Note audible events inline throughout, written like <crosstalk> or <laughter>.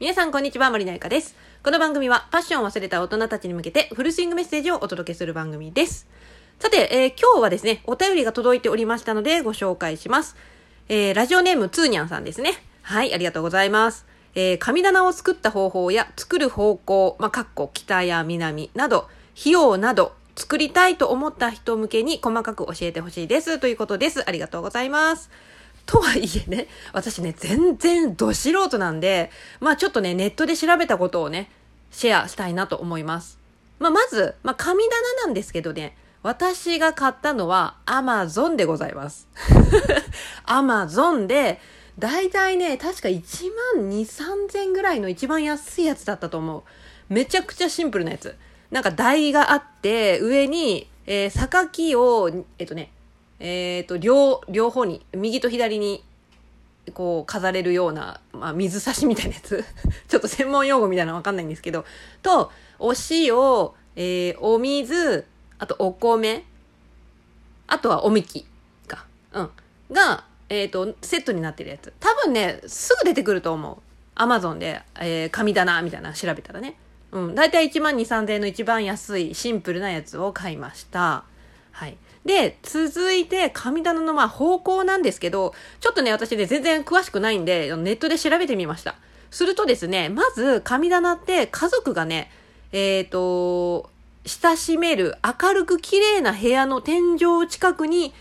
皆さんこんにちは、森のゆかです。この番組はパッションを忘れた大人たちに向けてフルスイングメッセージをお届けする番組です。さて、えー今日はですね、お便りが届いておりましたのでご紹介します。えーラジオネームつーにゃんさんですね。はい、ありがとうございます。えー神棚を作った方法や作る方向、まあ、かっこ北や南など、費用など、作りたいと思った人向けに細かく教えてほしいです。ということです。ありがとうございます。とはいえね、私ね、全然ど素人なんで、まあちょっとね、ネットで調べたことをね、シェアしたいなと思います。まあまず、まあ神棚なんですけどね、私が買ったのは Amazon でございます。<laughs> Amazon で、だいたいね、確か1万2、3000ぐらいの一番安いやつだったと思う。めちゃくちゃシンプルなやつ。なんか台があって、上に、えー、榊を、えっとね、えっ、と、両、両方に、右と左に、こう、飾れるような、まあ、水差しみたいなやつ。<laughs> ちょっと専門用語みたいなのわかんないんですけど、と、お塩、えーお水、あとお米、あとはおみきか。うん。が、えっ、と、セットになってるやつ。多分ね、すぐ出てくると思う。アマゾンで、えー神棚みたいな調べたらね。うん。だいたい1万2、3000円の一番安いシンプルなやつを買いました。はい。で、続いて、神棚のまあ方向なんですけど、ちょっとね、私ね、全然詳しくないんで、ネットで調べてみました。するとですね、まず、神棚って家族がね、えっ、と、親しめる明るく綺麗な部屋の天井近くに、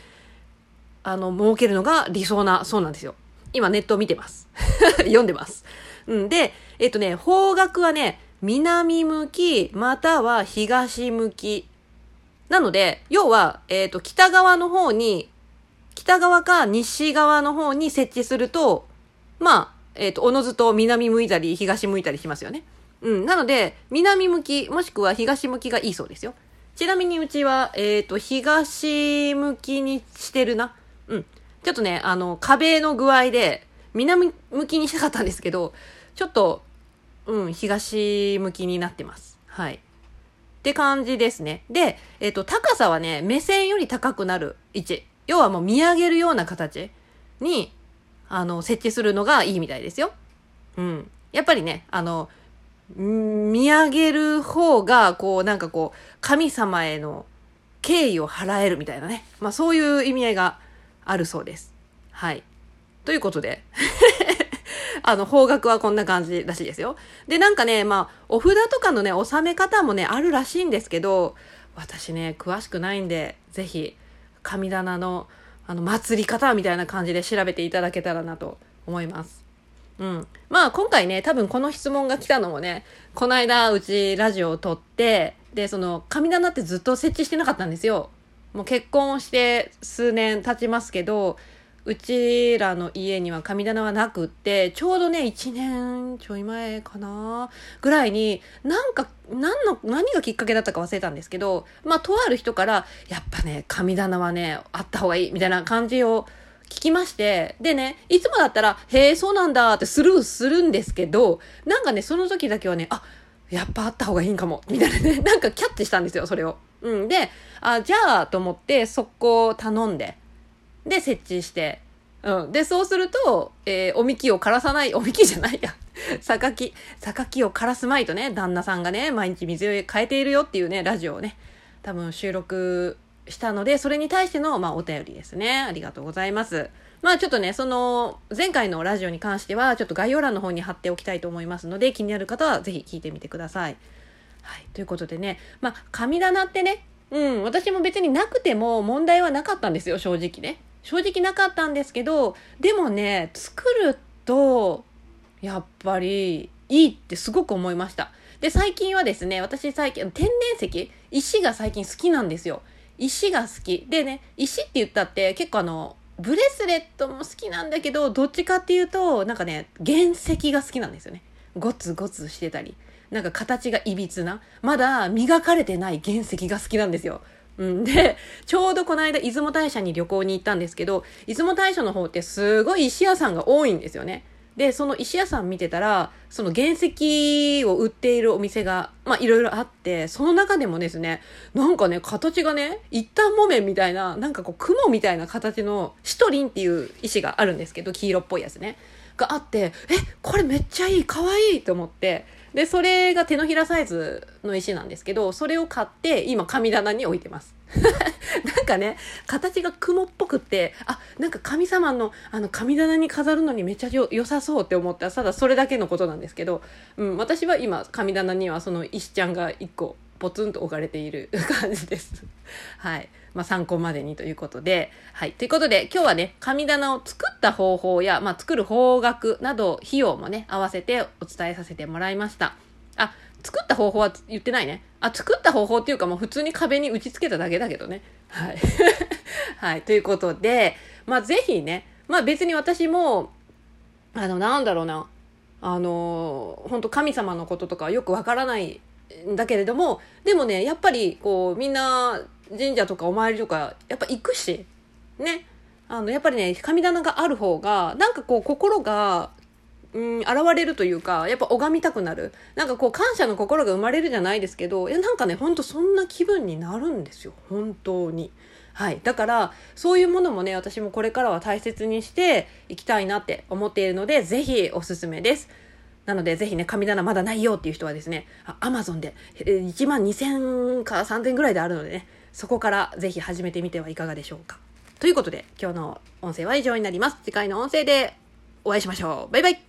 あの、設けるのが理想な、そうなんですよ。今ネットを見てます。<laughs> 読んでます。うん。で、えっ、とね、方角はね、南向き、または東向き。なので、要は、えっ、と、北側の方に、北側か西側の方に設置すると、まあ、えっ、と、おのずと南向いたり、東向いたりしますよね。うん。なので、南向き、もしくは東向きがいいそうですよ。ちなみにうちは、えっ、と、東向きにしてるな。うん。ちょっとね、あの、壁の具合で、南向きにしたかったんですけど、ちょっと、うん、東向きになってます。はい。って感じですね。で、えっ、と、高さはね、目線より高くなる位置。要はもう見上げるような形に、あの、設置するのがいいみたいですよ。うん。やっぱりね、あの、見上げる方が、こう、なんかこう、神様への敬意を払えるみたいなね。まあそういう意味合いがあるそうです。はい。ということで、あの、方角はこんな感じらしいですよ。で、なんかね、まあ、お札とかのね、収め方もね、あるらしいんですけど、私ね、詳しくないんで、ぜひ、神棚の、あの、祭り方みたいな感じで調べていただけたらなと思います。うん。まあ、今回ね、多分この質問が来たのもね、この間、うちラジオを撮って、で、その、神棚ってずっと設置してなかったんですよ。もう結婚して数年経ちますけど、うちらの家には神棚はなくって、ちょうどね、1年ちょい前かなぐらいに、なんか、何の、何がきっかけだったか忘れたんですけど、まあ、とある人から、やっぱね、神棚はね、あった方がいい、みたいな感じを聞きまして、でね、いつもだったら、へえ、そうなんだってスルーするんですけど、なんかね、その時だけはね、あ、やっぱあった方がいいんかも、みたいなね、なんかキャッチしたんですよ、それを。うん。で、あ、じゃあ、と思って、速攻頼んで、で、設置して、うん。で、そうすると、えーおみきを枯らさない、おみきじゃないや。<laughs> 榊、榊を枯らすまいとね、旦那さんがね、毎日水を変えているよっていうね、ラジオをね、多分収録したので、それに対しての、まあ、お便りですね。ありがとうございます。まあ、ちょっとね、その、前回のラジオに関しては、ちょっと概要欄の方に貼っておきたいと思いますので、気になる方はぜひ聞いてみてください。はい。ということでね、まあ、神棚ってね、うん、私も別になくても問題はなかったんですよ、正直ね。正直なかったんですけど、でもね、作ると、やっぱり、いいってすごく思いました。で、最近はですね、私最近、天然石石が最近好きなんですよ。石が好き。でね、石って言ったって結構あの、ブレスレットも好きなんだけど、どっちかっていうと、なんかね、原石が好きなんですよね。ゴツゴツしてたり。なんか形がいびつな、まだ磨かれてない原石が好きなんですよ。うん、で、ちょうどこの間、出雲大社に旅行に行ったんですけど、出雲大社の方ってすごい石屋さんが多いんですよね。で、その石屋さん見てたら、その原石を売っているお店が、まあいろいろあって、その中でもですね、なんかね、形がね、一旦木綿みたいな、なんかこう雲みたいな形のシトリンっていう石があるんですけど、黄色っぽいやつね。があってえこれめっちゃいいかわいいと思ってでそれが手のひらサイズの石なんですけどそれを買って今神棚に置いてます <laughs> なんかね形が雲っぽくってあなんか神様のあの神棚に飾るのにめっちゃ良さそうって思ったらただそれだけのことなんですけど、うん、私は今神棚にはその石ちゃんが1個ポツンと置かれている <laughs> 感じです。はい。まあ、参考までにということで。はい。ということで、今日はね、神棚を作った方法や、まあ、作る方角など、費用もね、合わせてお伝えさせてもらいました。あ、作った方法は言ってないね。あ、作った方法っていうかもう普通に壁に打ち付けただけだけどね。はい。<laughs> はい。ということで、まあ、ぜひね、まあ、別に私も、あの、なんだろうな。あの、本当神様のこととかよくわからないんだけれども、でもね、やっぱり、こう、みんな、神社とかお参りとか、やっぱ行くし、ね。あの、やっぱりね、神棚がある方が、なんかこう、心が、うん、現れるというか、やっぱ拝みたくなる。なんかこう、感謝の心が生まれるじゃないですけど、いや、なんかね、ほんとそんな気分になるんですよ。本当に。はい。だから、そういうものもね、私もこれからは大切にしていきたいなって思っているので、ぜひおすすめです。なので、ぜひね、神棚まだないよっていう人はですね、アマゾンで1万2000か3000ぐらいであるのでね、そこからぜひ始めてみてはいかがでしょうか。ということで、今日の音声は以上になります。次回の音声でお会いしましょう。バイバイ